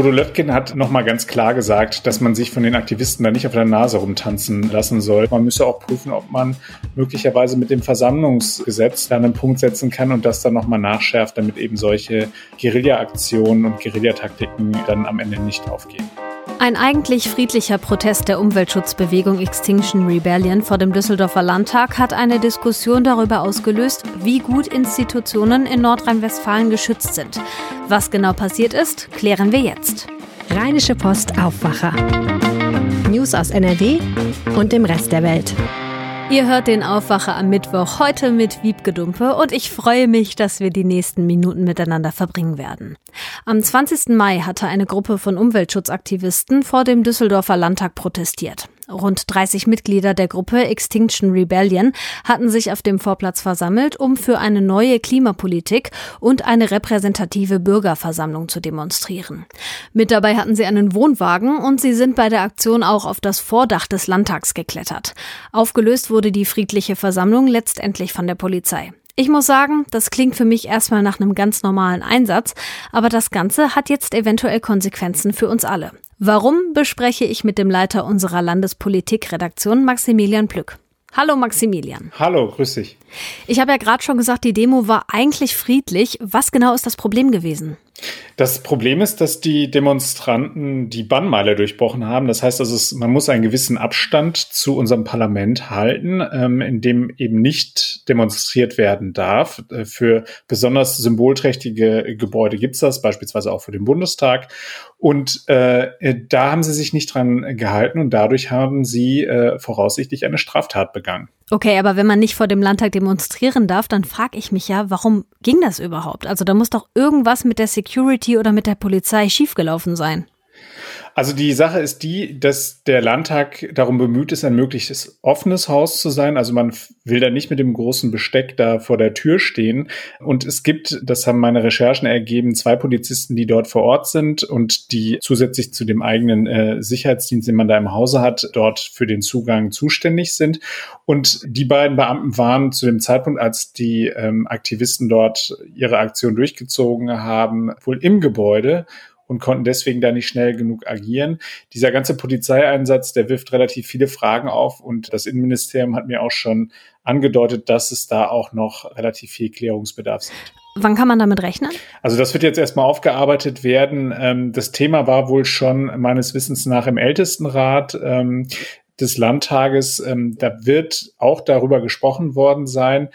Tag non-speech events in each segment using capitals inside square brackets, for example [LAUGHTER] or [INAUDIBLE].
Bodo Löttgen hat nochmal ganz klar gesagt, dass man sich von den Aktivisten da nicht auf der Nase rumtanzen lassen soll. Man müsse auch prüfen, ob man möglicherweise mit dem Versammlungsgesetz da einen Punkt setzen kann und das dann nochmal nachschärft, damit eben solche Guerilla-Aktionen und Guerillataktiken dann am Ende nicht aufgehen. Ein eigentlich friedlicher Protest der Umweltschutzbewegung Extinction Rebellion vor dem Düsseldorfer Landtag hat eine Diskussion darüber ausgelöst, wie gut Institutionen in Nordrhein-Westfalen geschützt sind. Was genau passiert ist, klären wir jetzt. Rheinische Post Aufwacher. News aus NRW und dem Rest der Welt. Ihr hört den Aufwacher am Mittwoch heute mit Wiebgedumpe und ich freue mich, dass wir die nächsten Minuten miteinander verbringen werden. Am 20. Mai hatte eine Gruppe von Umweltschutzaktivisten vor dem Düsseldorfer Landtag protestiert. Rund 30 Mitglieder der Gruppe Extinction Rebellion hatten sich auf dem Vorplatz versammelt, um für eine neue Klimapolitik und eine repräsentative Bürgerversammlung zu demonstrieren. Mit dabei hatten sie einen Wohnwagen und sie sind bei der Aktion auch auf das Vordach des Landtags geklettert. Aufgelöst wurde die friedliche Versammlung letztendlich von der Polizei. Ich muss sagen, das klingt für mich erstmal nach einem ganz normalen Einsatz, aber das Ganze hat jetzt eventuell Konsequenzen für uns alle. Warum bespreche ich mit dem Leiter unserer Landespolitikredaktion Maximilian Plück. Hallo Maximilian. Hallo, grüß dich. Ich habe ja gerade schon gesagt, die Demo war eigentlich friedlich. Was genau ist das Problem gewesen? Das Problem ist, dass die Demonstranten die Bannmeile durchbrochen haben. Das heißt, also es, man muss einen gewissen Abstand zu unserem Parlament halten, ähm, in dem eben nicht demonstriert werden darf. Äh, für besonders symbolträchtige Gebäude gibt's das, beispielsweise auch für den Bundestag. Und äh, da haben sie sich nicht dran gehalten und dadurch haben sie äh, voraussichtlich eine Straftat begangen. Okay, aber wenn man nicht vor dem Landtag demonstrieren darf, dann frage ich mich ja, warum ging das überhaupt? Also da muss doch irgendwas mit der Security oder mit der Polizei schiefgelaufen sein. Also die Sache ist die, dass der Landtag darum bemüht ist, ein möglichst offenes Haus zu sein. Also man will da nicht mit dem großen Besteck da vor der Tür stehen. Und es gibt, das haben meine Recherchen ergeben, zwei Polizisten, die dort vor Ort sind und die zusätzlich zu dem eigenen äh, Sicherheitsdienst, den man da im Hause hat, dort für den Zugang zuständig sind. Und die beiden Beamten waren zu dem Zeitpunkt, als die ähm, Aktivisten dort ihre Aktion durchgezogen haben, wohl im Gebäude und konnten deswegen da nicht schnell genug agieren. Dieser ganze Polizeieinsatz, der wirft relativ viele Fragen auf und das Innenministerium hat mir auch schon angedeutet, dass es da auch noch relativ viel Klärungsbedarf gibt. Wann kann man damit rechnen? Also das wird jetzt erstmal aufgearbeitet werden. Ähm, das Thema war wohl schon meines Wissens nach im Ältestenrat ähm, des Landtages. Ähm, da wird auch darüber gesprochen worden sein.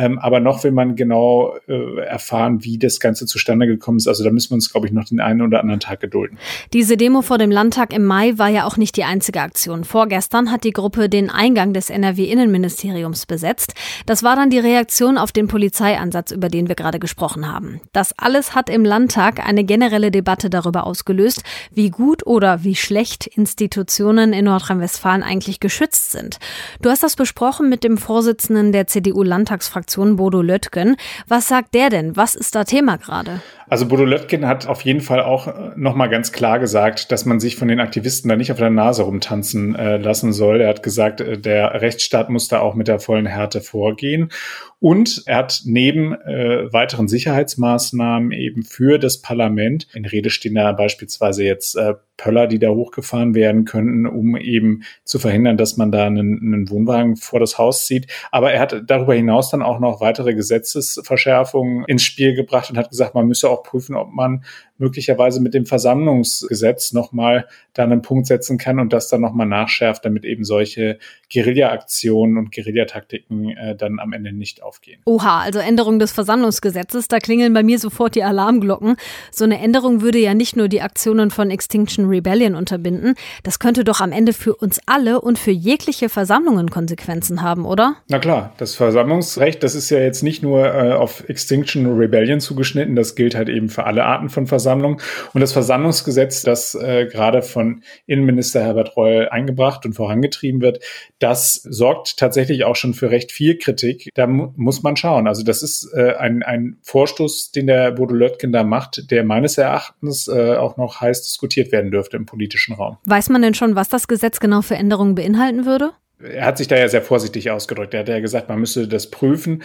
Ähm, aber noch will man genau äh, erfahren, wie das Ganze zustande gekommen ist. Also da müssen wir uns, glaube ich, noch den einen oder anderen Tag gedulden. Diese Demo vor dem Landtag im Mai war ja auch nicht die einzige Aktion. Vorgestern hat die Gruppe den Eingang des NRW-Innenministeriums besetzt. Das war dann die Reaktion auf den Polizeiansatz, über den wir gerade gesprochen haben. Das alles hat im Landtag eine generelle Debatte darüber ausgelöst, wie gut oder wie schlecht Institutionen in Nordrhein-Westfalen eigentlich geschützt sind. Du hast das besprochen mit dem Vorsitzenden der CDU-Landtagsfraktion Fraktion Bodo Löttgen. Was sagt der denn? Was ist da Thema gerade? Also Bodo Löttgen hat auf jeden Fall auch äh, nochmal ganz klar gesagt, dass man sich von den Aktivisten da nicht auf der Nase rumtanzen äh, lassen soll. Er hat gesagt, äh, der Rechtsstaat muss da auch mit der vollen Härte vorgehen. Und er hat neben äh, weiteren Sicherheitsmaßnahmen eben für das Parlament, in Rede stehen da beispielsweise jetzt äh, Pöller, die da hochgefahren werden könnten, um eben zu verhindern, dass man da einen, einen Wohnwagen vor das Haus zieht. Aber er hat darüber hinaus dann auch noch weitere Gesetzesverschärfungen ins Spiel gebracht und hat gesagt, man müsse auch auch prüfen, ob man möglicherweise mit dem Versammlungsgesetz nochmal da einen Punkt setzen kann und das dann nochmal nachschärft, damit eben solche Guerilla-Aktionen und Guerillataktiken äh, dann am Ende nicht aufgehen. Oha, also Änderung des Versammlungsgesetzes, da klingeln bei mir sofort die Alarmglocken. So eine Änderung würde ja nicht nur die Aktionen von Extinction Rebellion unterbinden, das könnte doch am Ende für uns alle und für jegliche Versammlungen Konsequenzen haben, oder? Na klar, das Versammlungsrecht, das ist ja jetzt nicht nur äh, auf Extinction Rebellion zugeschnitten, das gilt halt eben für alle Arten von Versammlungen. Und das Versammlungsgesetz, das äh, gerade von Innenminister Herbert Reul eingebracht und vorangetrieben wird, das sorgt tatsächlich auch schon für recht viel Kritik. Da mu muss man schauen. Also das ist äh, ein, ein Vorstoß, den der Bodo Löttgen da macht, der meines Erachtens äh, auch noch heiß diskutiert werden dürfte im politischen Raum. Weiß man denn schon, was das Gesetz genau für Änderungen beinhalten würde? Er hat sich da ja sehr vorsichtig ausgedrückt. Er hat ja gesagt, man müsse das prüfen.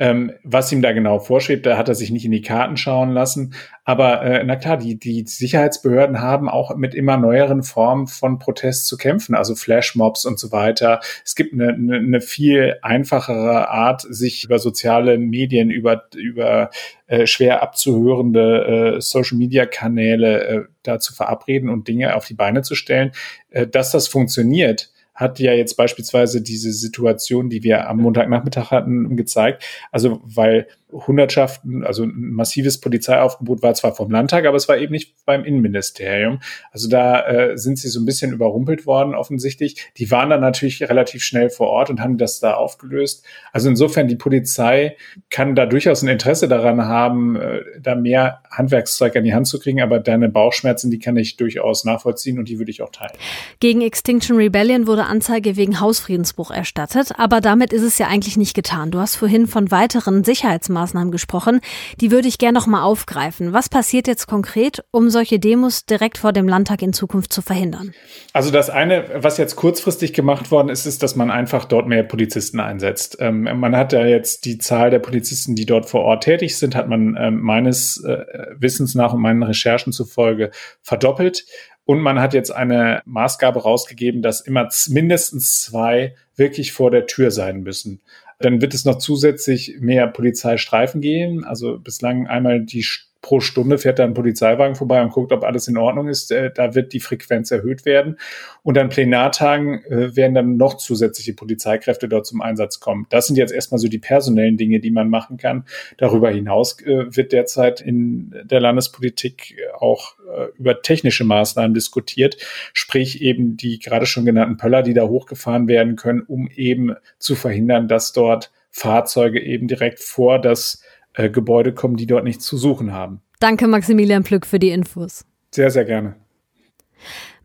Ähm, was ihm da genau vorschwebt, da hat er sich nicht in die Karten schauen lassen. Aber äh, na klar, die, die Sicherheitsbehörden haben auch mit immer neueren Formen von Protest zu kämpfen, also Flashmobs und so weiter. Es gibt eine, eine, eine viel einfachere Art, sich über soziale Medien, über, über äh, schwer abzuhörende äh, Social-Media-Kanäle äh, da zu verabreden und Dinge auf die Beine zu stellen. Äh, dass das funktioniert, hat ja jetzt beispielsweise diese Situation, die wir am Montagnachmittag hatten, gezeigt. Also weil Hundertschaften, also ein massives Polizeiaufgebot war zwar vom Landtag, aber es war eben nicht beim Innenministerium. Also da äh, sind sie so ein bisschen überrumpelt worden offensichtlich. Die waren dann natürlich relativ schnell vor Ort und haben das da aufgelöst. Also insofern die Polizei kann da durchaus ein Interesse daran haben, äh, da mehr Handwerkszeug an die Hand zu kriegen, aber deine Bauchschmerzen, die kann ich durchaus nachvollziehen und die würde ich auch teilen. Gegen Extinction Rebellion wurde Anzeige wegen Hausfriedensbruch erstattet, aber damit ist es ja eigentlich nicht getan. Du hast vorhin von weiteren Sicherheitsmaßnahmen Maßnahmen gesprochen. Die würde ich gerne noch mal aufgreifen. Was passiert jetzt konkret, um solche Demos direkt vor dem Landtag in Zukunft zu verhindern? Also das eine, was jetzt kurzfristig gemacht worden ist, ist, dass man einfach dort mehr Polizisten einsetzt. Ähm, man hat ja jetzt die Zahl der Polizisten, die dort vor Ort tätig sind, hat man äh, meines äh, Wissens nach und meinen Recherchen zufolge verdoppelt. Und man hat jetzt eine Maßgabe rausgegeben, dass immer mindestens zwei wirklich vor der Tür sein müssen. Dann wird es noch zusätzlich mehr Polizeistreifen geben. Also bislang einmal die pro Stunde fährt da ein Polizeiwagen vorbei und guckt, ob alles in Ordnung ist. Äh, da wird die Frequenz erhöht werden. Und an Plenartagen äh, werden dann noch zusätzliche Polizeikräfte dort zum Einsatz kommen. Das sind jetzt erstmal so die personellen Dinge, die man machen kann. Darüber hinaus äh, wird derzeit in der Landespolitik auch über technische Maßnahmen diskutiert, sprich eben die gerade schon genannten Pöller, die da hochgefahren werden können, um eben zu verhindern, dass dort Fahrzeuge eben direkt vor das äh, Gebäude kommen, die dort nichts zu suchen haben. Danke, Maximilian Plück, für die Infos. Sehr, sehr gerne.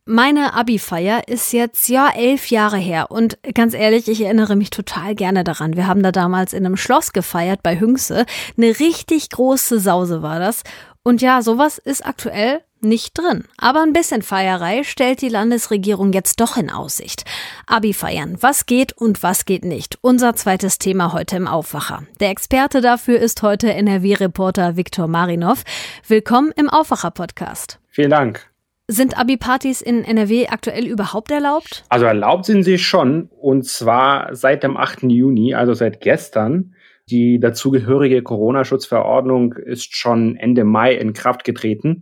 Meine Abi-Feier ist jetzt ja elf Jahre her und ganz ehrlich, ich erinnere mich total gerne daran. Wir haben da damals in einem Schloss gefeiert bei Hüngse. Eine richtig große Sause war das. Und ja, sowas ist aktuell nicht drin. Aber ein bisschen Feierei stellt die Landesregierung jetzt doch in Aussicht. Abi feiern. Was geht und was geht nicht? Unser zweites Thema heute im Aufwacher. Der Experte dafür ist heute NRW-Reporter Viktor Marinov. Willkommen im Aufwacher-Podcast. Vielen Dank. Sind Abi-Partys in NRW aktuell überhaupt erlaubt? Also erlaubt sind sie schon. Und zwar seit dem 8. Juni, also seit gestern. Die dazugehörige Corona-Schutzverordnung ist schon Ende Mai in Kraft getreten.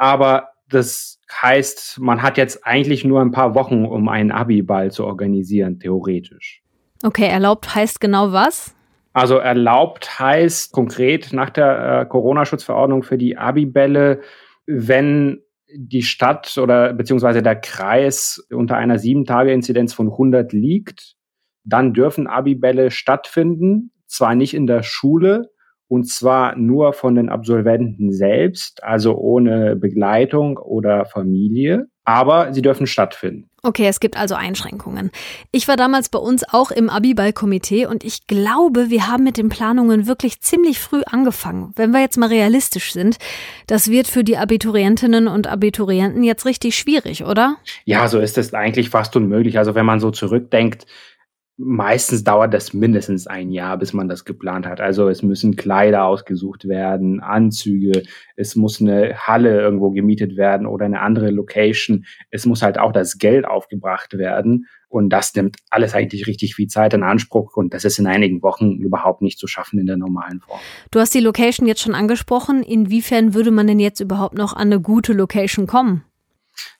Aber das heißt, man hat jetzt eigentlich nur ein paar Wochen, um einen Abi-Ball zu organisieren, theoretisch. Okay, erlaubt heißt genau was? Also erlaubt heißt konkret nach der äh, Corona-Schutzverordnung für die Abi-Bälle, wenn die Stadt oder beziehungsweise der Kreis unter einer sieben Tage Inzidenz von 100 liegt, dann dürfen Abi-Bälle stattfinden, zwar nicht in der Schule, und zwar nur von den Absolventen selbst, also ohne Begleitung oder Familie, aber sie dürfen stattfinden. Okay, es gibt also Einschränkungen. Ich war damals bei uns auch im Abiball-Komitee und ich glaube, wir haben mit den Planungen wirklich ziemlich früh angefangen. Wenn wir jetzt mal realistisch sind, das wird für die Abiturientinnen und Abiturienten jetzt richtig schwierig, oder? Ja, so ist es eigentlich fast unmöglich. Also wenn man so zurückdenkt, meistens dauert das mindestens ein Jahr, bis man das geplant hat. Also es müssen Kleider ausgesucht werden, Anzüge, es muss eine Halle irgendwo gemietet werden oder eine andere Location. Es muss halt auch das Geld aufgebracht werden. Und das nimmt alles eigentlich richtig viel Zeit in Anspruch. Und das ist in einigen Wochen überhaupt nicht zu schaffen in der normalen Form. Du hast die Location jetzt schon angesprochen. Inwiefern würde man denn jetzt überhaupt noch an eine gute Location kommen?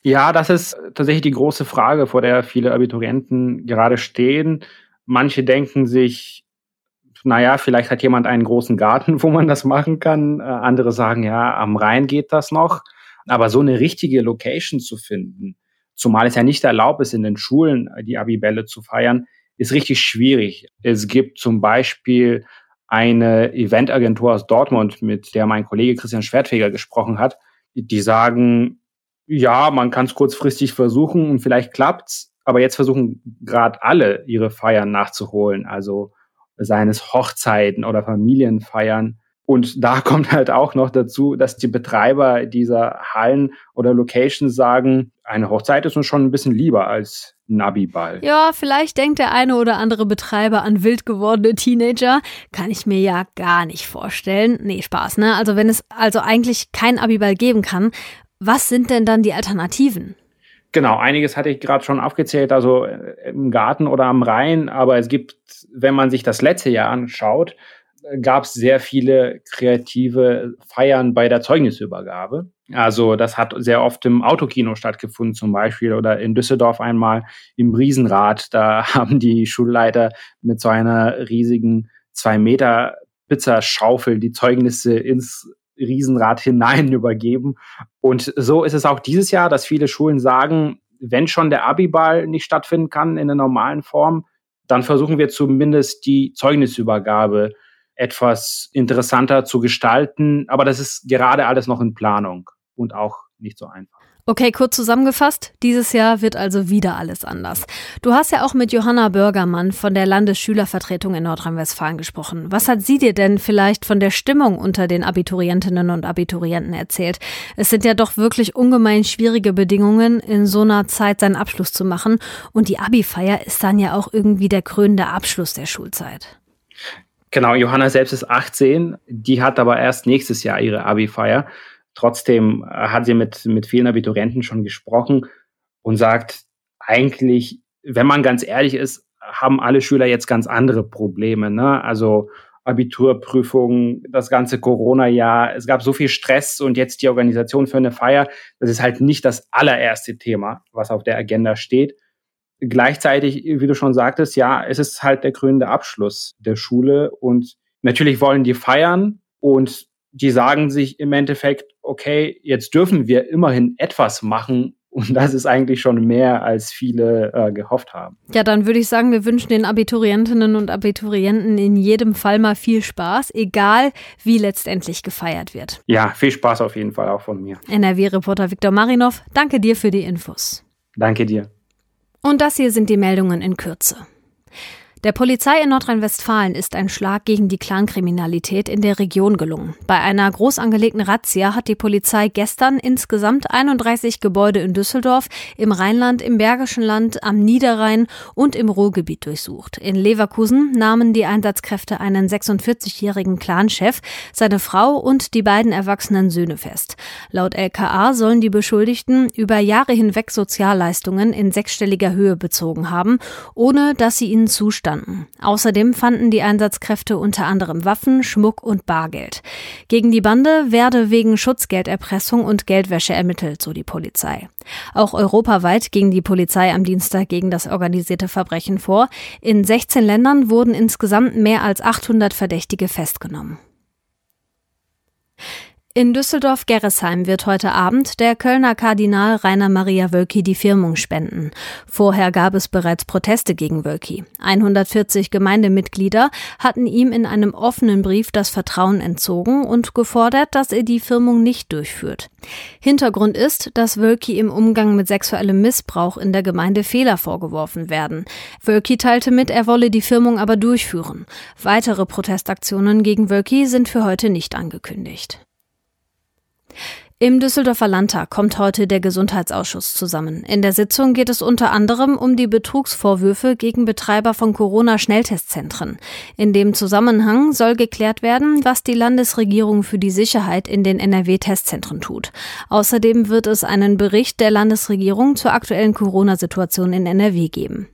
Ja, das ist tatsächlich die große Frage, vor der viele Abiturienten gerade stehen. Manche denken sich, naja, vielleicht hat jemand einen großen Garten, [LAUGHS] wo man das machen kann. Äh, andere sagen, ja, am Rhein geht das noch. Aber so eine richtige Location zu finden, zumal es ja nicht erlaubt ist, in den Schulen die Abibälle zu feiern, ist richtig schwierig. Es gibt zum Beispiel eine Eventagentur aus Dortmund, mit der mein Kollege Christian Schwertfeger gesprochen hat. Die sagen, ja, man kann es kurzfristig versuchen und vielleicht klappt's, aber jetzt versuchen gerade alle ihre Feiern nachzuholen, also seines Hochzeiten oder Familienfeiern. Und da [LAUGHS] kommt halt auch noch dazu, dass die Betreiber dieser Hallen oder Locations sagen, eine Hochzeit ist uns schon ein bisschen lieber als einen Abiball. Ja, vielleicht denkt der eine oder andere Betreiber an wild gewordene Teenager. Kann ich mir ja gar nicht vorstellen. Nee, Spaß, ne? Also wenn es also eigentlich kein Abiball geben kann, was sind denn dann die Alternativen? Genau, einiges hatte ich gerade schon aufgezählt, also äh, im Garten oder am Rhein, aber es gibt, wenn man sich das letzte Jahr anschaut, gab es sehr viele kreative Feiern bei der Zeugnisübergabe. Also das hat sehr oft im Autokino stattgefunden zum Beispiel oder in Düsseldorf einmal im Riesenrad. Da [LAUGHS] haben die Schulleiter mit so einer riesigen zwei Meter Pizzaschaufel die Zeugnisse ins Riesenrad hinein [LAUGHS] übergeben. Und so ist es auch dieses Jahr, dass viele Schulen sagen, wenn schon der Abiball nicht stattfinden kann in der normalen Form, dann versuchen wir zumindest die Zeugnisübergabe etwas interessanter zu gestalten. Aber das ist gerade alles noch in Planung und auch nicht so einfach. Okay, kurz zusammengefasst, dieses Jahr wird also wieder alles anders. Du hast ja auch mit Johanna Bürgermann von der Landesschülervertretung in Nordrhein-Westfalen gesprochen. Was hat sie dir denn vielleicht von der Stimmung unter den Abiturientinnen und Abiturienten erzählt? Es sind ja doch wirklich ungemein schwierige Bedingungen, in so einer Zeit seinen Abschluss zu machen. Und die Abi-Feier ist dann ja auch irgendwie der krönende Abschluss der Schulzeit. Genau, Johanna selbst ist 18, die hat aber erst nächstes Jahr ihre Abi-Feier. Trotzdem äh, hat sie mit, mit vielen Abiturienten schon gesprochen und sagt, eigentlich, wenn man ganz ehrlich ist, haben alle Schüler jetzt ganz andere Probleme. Ne? Also Abiturprüfungen, das ganze Corona-Jahr, es gab so viel Stress und jetzt die Organisation für eine Feier, das ist halt nicht das allererste Thema, was auf der Agenda steht gleichzeitig, wie du schon sagtest, ja, es ist halt der krönende Abschluss der Schule und natürlich wollen die feiern und die sagen sich im Endeffekt, okay, jetzt dürfen wir immerhin etwas machen [LAUGHS] und das ist eigentlich schon mehr, als viele äh, gehofft haben. Ja, dann würde ich sagen, wir wünschen den Abiturientinnen und Abiturienten in jedem Fall mal viel Spaß, egal wie letztendlich gefeiert wird. Ja, viel Spaß auf jeden Fall auch von mir. NRW-Reporter Viktor Marinov, danke dir für die Infos. Danke dir. Und das hier sind die Meldungen in Kürze. Der Polizei in Nordrhein-Westfalen ist ein Schlag gegen die Clankriminalität in der Region gelungen. Bei einer groß angelegten Razzia hat die Polizei gestern insgesamt 31 Gebäude in Düsseldorf, im Rheinland, im Bergischen Land, am Niederrhein und im Ruhrgebiet durchsucht. In Leverkusen nahmen die Einsatzkräfte einen 46-jährigen Clanchef, seine Frau und die beiden erwachsenen Söhne fest. Laut LKA sollen die Beschuldigten über Jahre hinweg Sozialleistungen in sechsstelliger Höhe bezogen haben, ohne dass sie ihnen zustanden standen. Außerdem fanden die Einsatzkräfte unter anderem Waffen, Schmuck und Bargeld. Gegen die Bande werde wegen Schutzgelderpressung und Geldwäsche ermittelt, so die Polizei. Auch europaweit ging die Polizei am Dienstag gegen das organisierte Verbrechen vor. In 16 Ländern wurden insgesamt mehr als 800 Verdächtige festgenommen. In Düsseldorf-Gerresheim wird heute Abend der Kölner Kardinal Rainer Maria Wölki die Firmung spenden. Vorher gab es bereits Proteste gegen Wölki. 140 Gemeindemitglieder hatten ihm in einem offenen Brief das Vertrauen entzogen und gefordert, dass er die Firmung nicht durchführt. Hintergrund ist, dass Wölki im Umgang mit sexuellem Missbrauch in der Gemeinde Fehler vorgeworfen werden. Wölki teilte mit, er wolle die Firmung aber durchführen. Weitere Protestaktionen gegen Wölki sind für heute nicht angekündigt. Im Düsseldorfer Landtag kommt heute der Gesundheitsausschuss zusammen. In der Sitzung geht es unter anderem um die Betrugsvorwürfe gegen Betreiber von Corona-Schnelltestzentren. In dem Zusammenhang soll geklärt werden, was die Landesregierung für die Sicherheit in den NRW-Testzentren tut. Außerdem wird es einen Bericht der Landesregierung zur aktuellen Corona-Situation in NRW geben.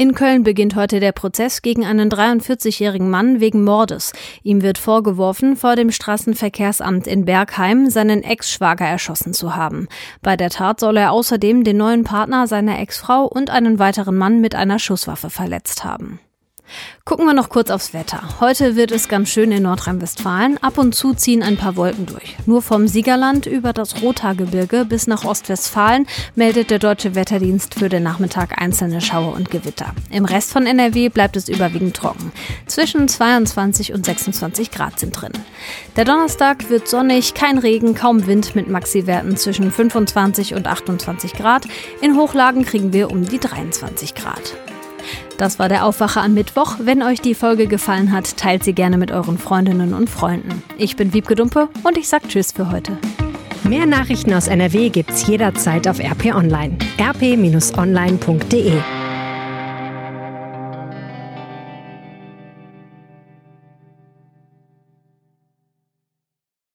In Köln beginnt heute der Prozess gegen einen 43-jährigen Mann wegen Mordes. Ihm wird vorgeworfen, vor dem Straßenverkehrsamt in Bergheim seinen Ex-Schwager erschossen zu haben. Bei der Tat soll er außerdem den neuen Partner seiner Ex-Frau und einen weiteren Mann mit einer Schusswaffe verletzt haben. Gucken wir noch kurz aufs Wetter. Heute wird es ganz schön in Nordrhein-Westfalen. Ab und zu ziehen ein paar Wolken durch. Nur vom Siegerland über das Rothaargebirge bis nach Ostwestfalen meldet der Deutsche Wetterdienst für den Nachmittag einzelne Schauer und Gewitter. Im Rest von NRW bleibt es überwiegend trocken. Zwischen 22 und 26 Grad sind drin. Der Donnerstag wird sonnig, kein Regen, kaum Wind mit Maxiwerten zwischen 25 und 28 Grad. In Hochlagen kriegen wir um die 23 Grad. Das war der Aufwacher am Mittwoch. Wenn euch die Folge gefallen hat, teilt sie gerne mit euren Freundinnen und Freunden. Ich bin Wiebke Dumpe und ich sag Tschüss für heute. Mehr Nachrichten aus NRW gibt's jederzeit auf RP Online. rp-online.de